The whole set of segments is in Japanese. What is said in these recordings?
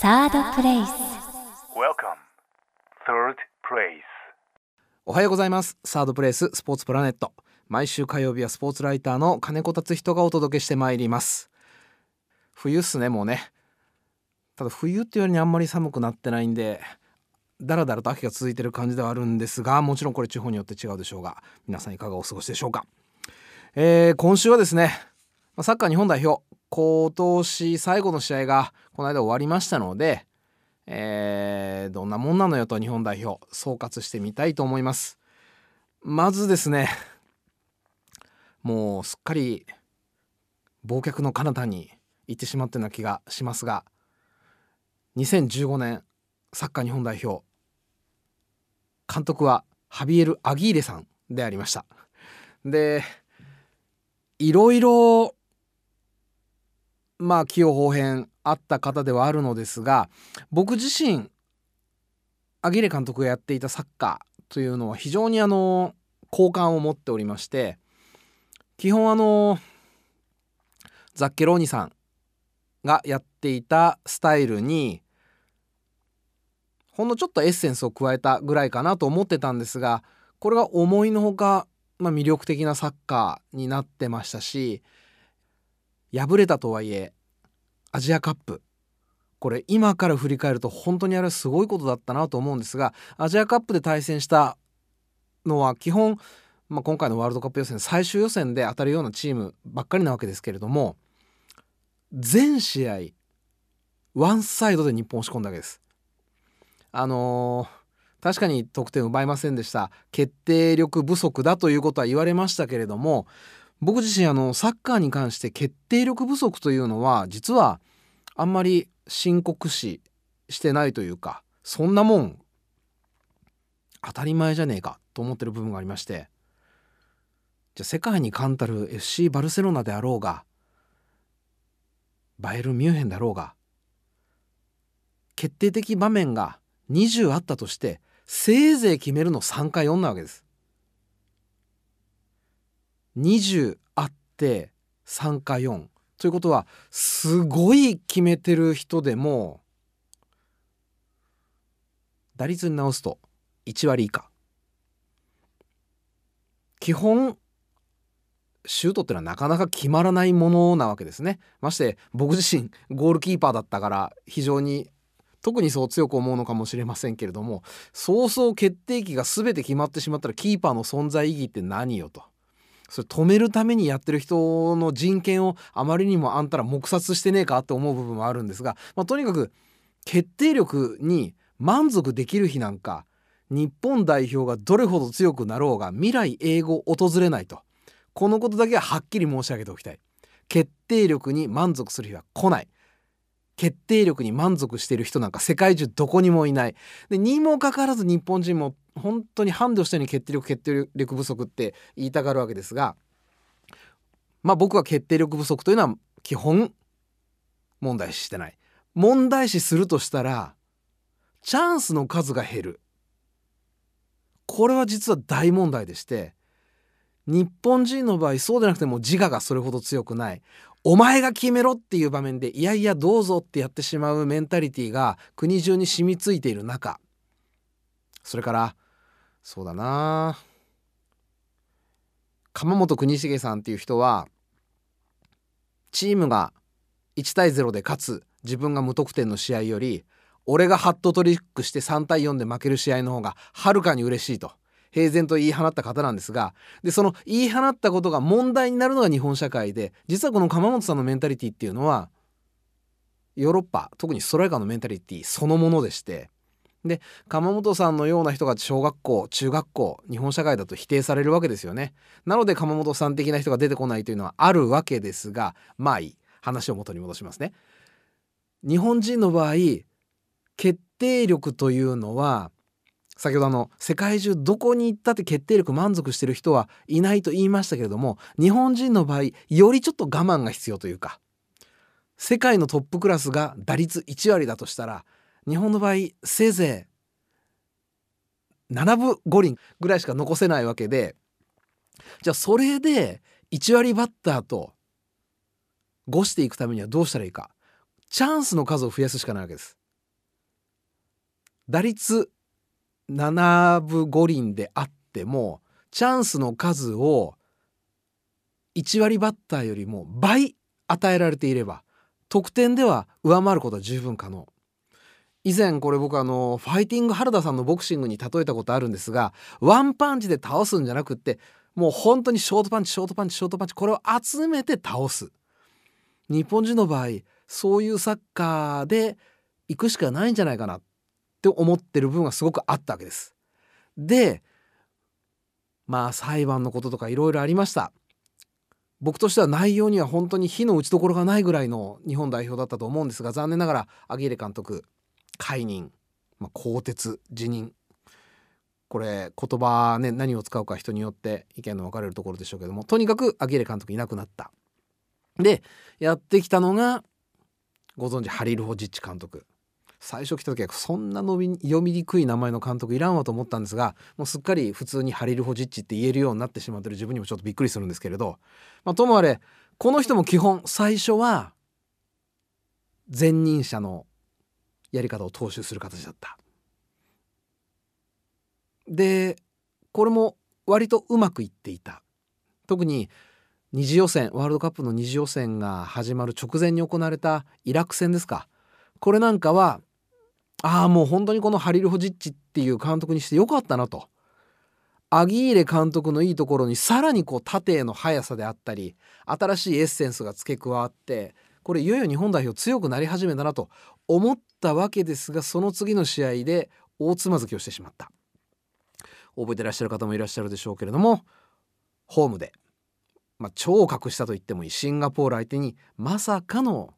サードプレイス Welcome, third place. おはようございます。サードプレイススポーツプラネット。毎週火曜日はスポーツライターの金子達人がお届けしてまいります。冬っすねもうね。ただ冬っていうよりにあんまり寒くなってないんでだらだらと秋が続いてる感じではあるんですがもちろんこれ地方によって違うでしょうが皆さんいかがお過ごしでしょうか、えー今週はですねまあサッカー日本代表今年最後の試合がこの間終わりましたのでえーどんなもんなのよと日本代表総括してみたいと思います。まずですねもうすっかり忘却の彼方に行ってしまったような気がしますが2015年サッカー日本代表監督はハビエル・アギーレさんでありました。でいろいろまあ起用法変あった方ではあるのですが僕自身アギレ監督がやっていたサッカーというのは非常にあの好感を持っておりまして基本あのザッケローニさんがやっていたスタイルにほんのちょっとエッセンスを加えたぐらいかなと思ってたんですがこれが思いのほか、まあ、魅力的なサッカーになってましたし敗れたとはいえアジアカップこれ今から振り返ると本当にあれはすごいことだったなと思うんですがアジアカップで対戦したのは基本、まあ、今回のワールドカップ予選最終予選で当たるようなチームばっかりなわけですけれども全試合ワンサイドで日本を押し込んだわけです。あのー確かに得点奪いませんでした決定力不足だということは言われましたけれども僕自身あのサッカーに関して決定力不足というのは実はあんまり深刻視してないというかそんなもん当たり前じゃねえかと思ってる部分がありましてじゃあ世界に冠たる FC バルセロナであろうがバイエルミュンヘンだろうが決定的場面が20あったとしてせいぜい決めるの3か4なわけです。20あって3か4ということはすごい決めてる人でも打率に直すと1割以下。基本シュートってのはなかなか決まらないものなわけですね。まして僕自身ゴールキーパーだったから非常に特にそう強く思うのかもしれませんけれどもそうそう決定機が全て決まってしまったらキーパーの存在意義って何よと。それ止めるためにやってる人の人権をあまりにもあんたら黙殺してねえかって思う部分もあるんですが、まあ、とにかく決定力に満足できる日なんか日本代表がどれほど強くなろうが未来英語訪れないとこのことだけははっきり申し上げておきたい。決定力に満足する日は来ない。決定力に満足している人なんか世界中どこにもいない。でにもかかわらず日本人も本当にハンデをしたように決定力決定力不足って言いたがるわけですがまあ僕は決定力不足というのは基本問題視してない。問題視するとしたらチャンスの数が減る。これは実は大問題でして日本人の場合そうでなくても自我がそれほど強くない。お前が決めろっていう場面でいやいやどうぞってやってしまうメンタリティーが国中に染みついている中それからそうだな。鎌本国重さんっていう人はチームが1対0で勝つ自分が無得点の試合より俺がハットトリックして3対4で負ける試合の方がはるかに嬉しいと平然と言い放った方なんですがでその言い放ったことが問題になるのが日本社会で実はこの鎌本さんのメンタリティっていうのはヨーロッパ特にストライカーのメンタリティそのものでしてで鎌本さんのような人が小学校中学校日本社会だと否定されるわけですよね。なので鎌本さん的な人が出てこないというのはあるわけですがまあいい話を元に戻しますね。日本人の場合決定力というのは先ほどあの世界中どこに行ったって決定力満足してる人はいないと言いましたけれども日本人の場合よりちょっと我慢が必要というか世界のトップクラスが打率1割だとしたら日本の場合せいぜい7分5厘ぐらいしか残せないわけでじゃあそれで1割バッターと5していくためにはどうしたらいいかチャンスの数を増やすしかないわけです。打率7分5厘であってもチャンスの数を1割バッターよりも倍与えられていれば得点では上回ることは十分可能以前これ僕あのファイティング原田さんのボクシングに例えたことあるんですがワンパンチで倒すんじゃなくってもう本当にショートパンチショートパンチショートパンチこれを集めて倒す日本人の場合そういうサッカーで行くしかないんじゃないかなって思ってる部分がすごくあったわけです。でまあ裁判のこととかいろいろありました。僕としては内容には本当に火の打ちどころがないぐらいの日本代表だったと思うんですが残念ながらアギーレ監督解任、まあ、更迭辞任。これ言葉ね何を使うか人によって意見の分かれるところでしょうけどもとにかくアギレ監督いなくなった。でやってきたのがご存知ハリル・ホジッチ監督。最初来た時はそんな伸び読みにくい名前の監督いらんわと思ったんですがもうすっかり普通にハリル・ホジッチって言えるようになってしまってる自分にもちょっとびっくりするんですけれど、まあ、ともあれこの人も基本最初は前任者のやり方を踏襲する形だった。でこれも割とうまくいっていた。特に二次予選ワールドカップの二次予選が始まる直前に行われたイラク戦ですかこれなんかはああもう本当にこのハリル・ホジッチっていう監督にしてよかったなとアギーレ監督のいいところにさらにこう縦への速さであったり新しいエッセンスが付け加わってこれいよいよ日本代表強くなり始めたなと思ったわけですがその次の試合で大つまずきをしてしまった覚えてらっしゃる方もいらっしゃるでしょうけれどもホームでまあ、超格下と言ってもいいシンガポール相手にまさかの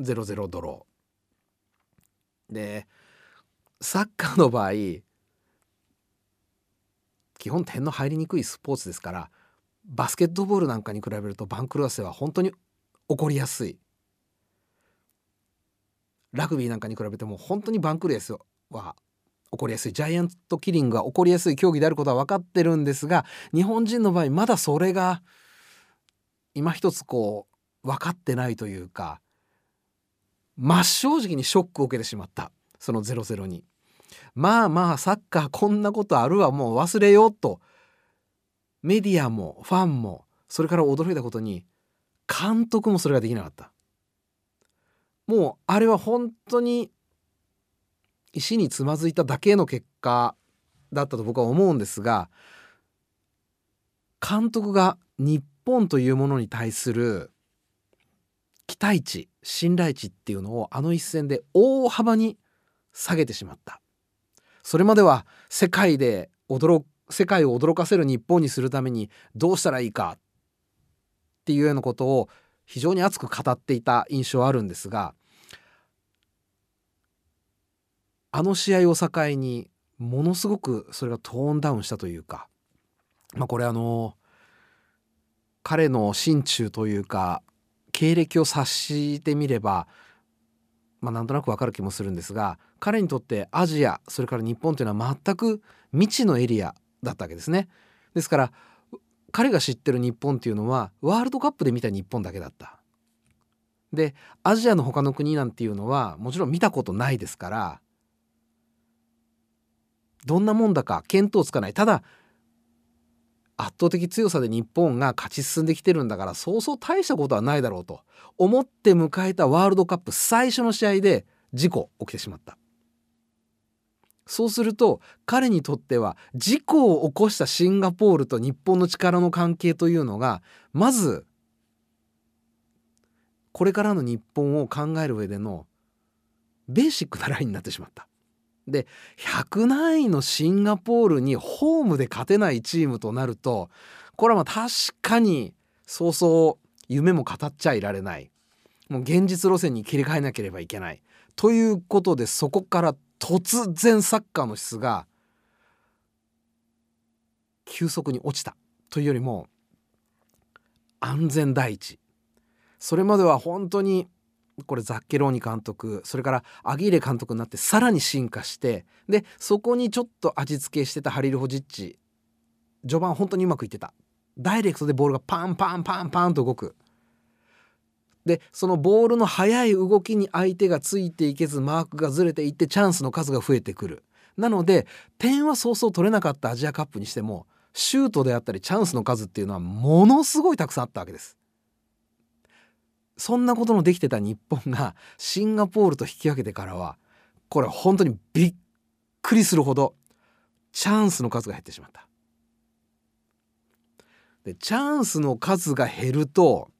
0-0ドロー。でサッカーの場合基本点の入りにくいスポーツですからバスケットボールなんかに比べると番狂わせは本当に起こりやすい。ラグビーなんかに比べても本当に番狂わせは起こりやすいジャイアントキリングが起こりやすい競技であることは分かってるんですが日本人の場合まだそれが今一つこう分かってないというか真っ正直にショックを受けてしまったその0-0に。まあまあサッカーこんなことあるわもう忘れようとメディアもファンもそれから驚いたことに監督もそれができなかった。もうあれは本当に石につまずいただけの結果だったと僕は思うんですが監督が日本というものに対する期待値信頼値っていうのをあの一戦で大幅に下げてしまった。それまでは世界で驚世界を驚かせる日本にするためにどうしたらいいかっていうようなことを非常に熱く語っていた印象あるんですがあの試合を境にものすごくそれがトーンダウンしたというかまあこれあの彼の心中というか経歴を察してみればまあなんとなくわかる気もするんですが彼にとってアジアそれから日本というのは全く未知のエリアだったわけですね。ですから彼が知ってる日本っていうのはワールドカップで見た日本だけだった。でアジアの他の国なんていうのはもちろん見たことないですからどんなもんだか見当つかないただ圧倒的強さで日本が勝ち進んできてるんだからそうそう大したことはないだろうと思って迎えたワールドカップ最初の試合で事故起きてしまったそうすると彼にとっては事故を起こしたシンガポールと日本の力の関係というのがまずこれからの日本を考える上でのベーシックなラインになってしまった。で100何位のシンガポールにホームで勝てないチームとなるとこれはまあ確かにそうそう夢も語っちゃいられない。もう現実路線に切り替えなければいけない。ということでそこから突然サッカーの質が急速に落ちたというよりも安全第一。それまでは本当にこれザッケローニ監督それからアギーレ監督になってさらに進化してでそこにちょっと味付けしてたハリル・ホジッチ序盤本当にうまくいってた。ダイレクトでボールがパンパンパンパンと動く。でそのボールの速い動きに相手がついていけずマークがずれていってチャンスの数が増えてくる。なので点はそうそう取れなかったアジアカップにしてもシュートであったりチャンスの数っていうのはものすごいたくさんあったわけです。そんなことのできてた日本がシンガポールと引き分けてからはこれ本当にびっくりするほどチャンスの数が減ってしまった。でチャンスの数が減ると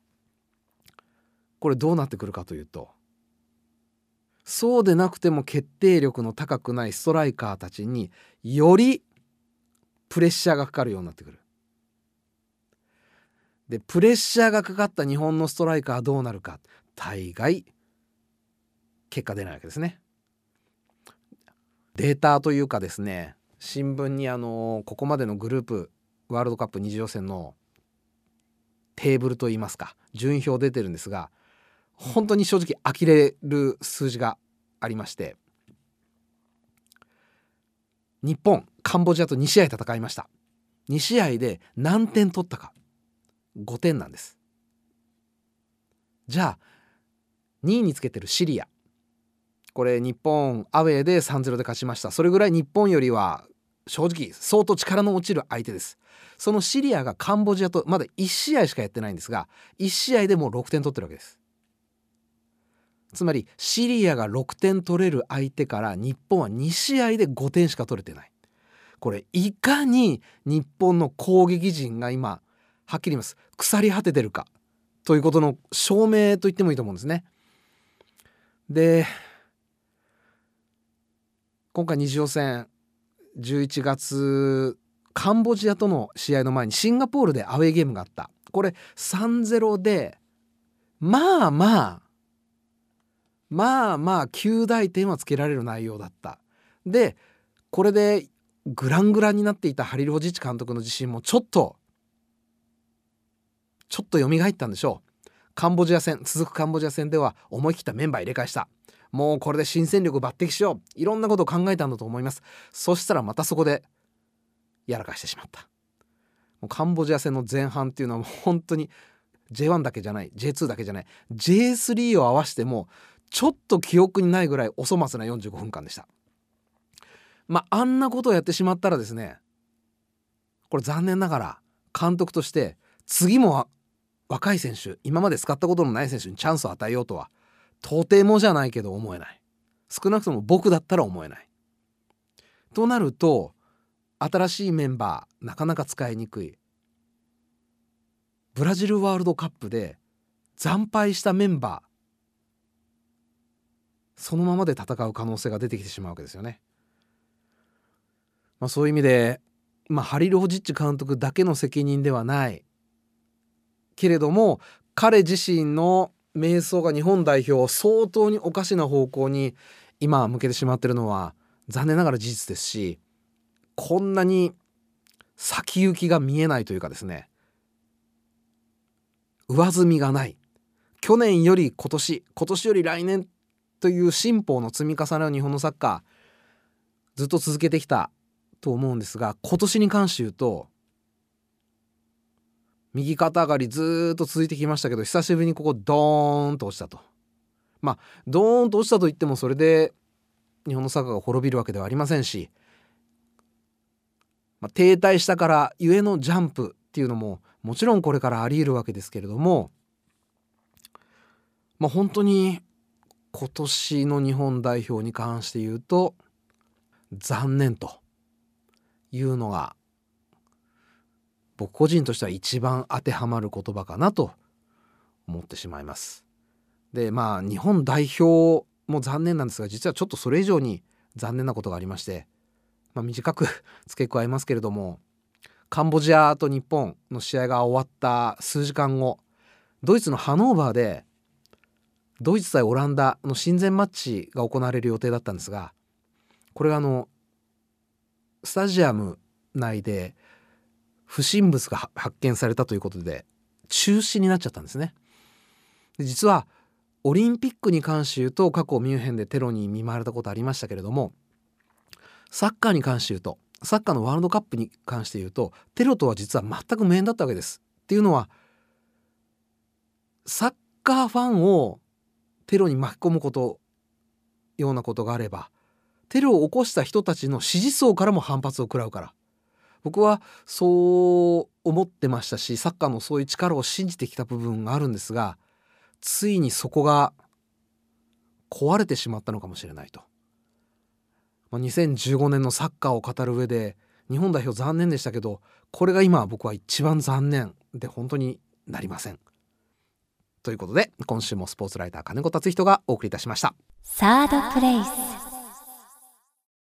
これどうなってくるかというとそうでなくても決定力の高くないストライカーたちによりプレッシャーがかかるようになってくる。でプレッシャーがかかった日本のストライカーはどうなるか大概結果出ないわけですね。データというかですね新聞にあのここまでのグループワールドカップ二次予選のテーブルといいますか順位表出てるんですが本当に正直呆れる数字がありまして日本カンボジアと2試合戦いました。2試合で何点取ったか5点なんです。じゃあ2位につけてるシリア。これ日本アウェーで3-0で勝ちました。それぐらい日本よりは正直相当力の落ちる相手です。そのシリアがカンボジアとまだ1試合しかやってないんですが1試合でもう6点取ってるわけです。つまりシリアが6点取れる相手から日本は2試合で5点しか取れてない。これいかに日本の攻撃陣が今はっきり言います。腐り果ててるか。ということの証明と言ってもいいと思うんですね。で今回二次予選11月カンボジアとの試合の前にシンガポールでアウェーゲームがあった。これ3-0でまあまあまあまあ9大点はつけられる内容だった。でこれでグラングランになっていたハリル・ホジッチ監督の自信もちょっとちょっと蘇ったんでしょう。カンボジア戦続くカンボジア戦では思い切ったメンバー入れ替えした。もうこれで新戦力抜擢しよう。いろんなことを考えたんだと思います。そしたらまたそこでやらかしてしまった。もうカンボジア戦の前半っていうのはもう本当に J1 だけじゃない J2 だけじゃない J3 を合わせてもちょっと記憶にないぐらいお粗末な45分間でした。まああんなことをやってしまったらですねこれ残念ながら監督として次も若い選手今まで使ったことのない選手にチャンスを与えようとは到底もじゃないけど思えない。少なくとも僕だったら思えない。となると新しいメンバーなかなか使いにくいブラジルワールドカップで惨敗したメンバーそのままで戦う可能性が出てきてしまうわけですよね。まあ、そういう意味で、まあ、ハリル・ホジッチ監督だけの責任ではない。けれども彼自身の瞑想が日本代表を相当におかしな方向に今向けてしまってるのは残念ながら事実ですしこんなに先行きが見えないというかですね。上積みがない。去年より今年今年より来年という進歩の積み重ねを日本のサッカーずっと続けてきたと思うんですが今年に関して言うと右肩上がりずっと続いてきましたけど久しぶりにここドーンと落ちたと。まあドーンと落ちたといってもそれで日本のサッカーが滅びるわけではありませんし、まあ、停滞したからゆえのジャンプっていうのももちろんこれからあり得るわけですけれどもまあ本当に今年の日本代表に関して言うと残念というのが僕個人としては一番当てはまる言葉かなと思ってしまいます。でまあ日本代表も残念なんですが実はちょっとそれ以上に残念なことがありまして、まあ、短く 付け加えますけれどもカンボジアと日本の試合が終わった数時間後ドイツのハノーバーでドイツ対オランダの親善マッチが行われる予定だったんですがこれがあのスタジアム内で不審物が発見されたということで中止になっちゃったんですね。で実はオリンピックに関して言うと過去ミュンヘンでテロに見舞われたことありましたけれどもサッカーに関して言うとサッカーのワールドカップに関して言うとテロとは実は全く無縁だったわけです。っていうのはサッカーファンをテロに巻き込むことようなことがあればテロを起こした人たちの支持層からも反発を食らうから。僕はそう思ってましたしサッカーのそういう力を信じてきた部分があるんですがついにそこが壊れてしまったのかもしれないと、まあ、2015年のサッカーを語る上で日本代表残念でしたけどこれが今僕は一番残念で本当になりません。ということで今週もスポーツライター金子達人がお送りいたしました。サードプレイス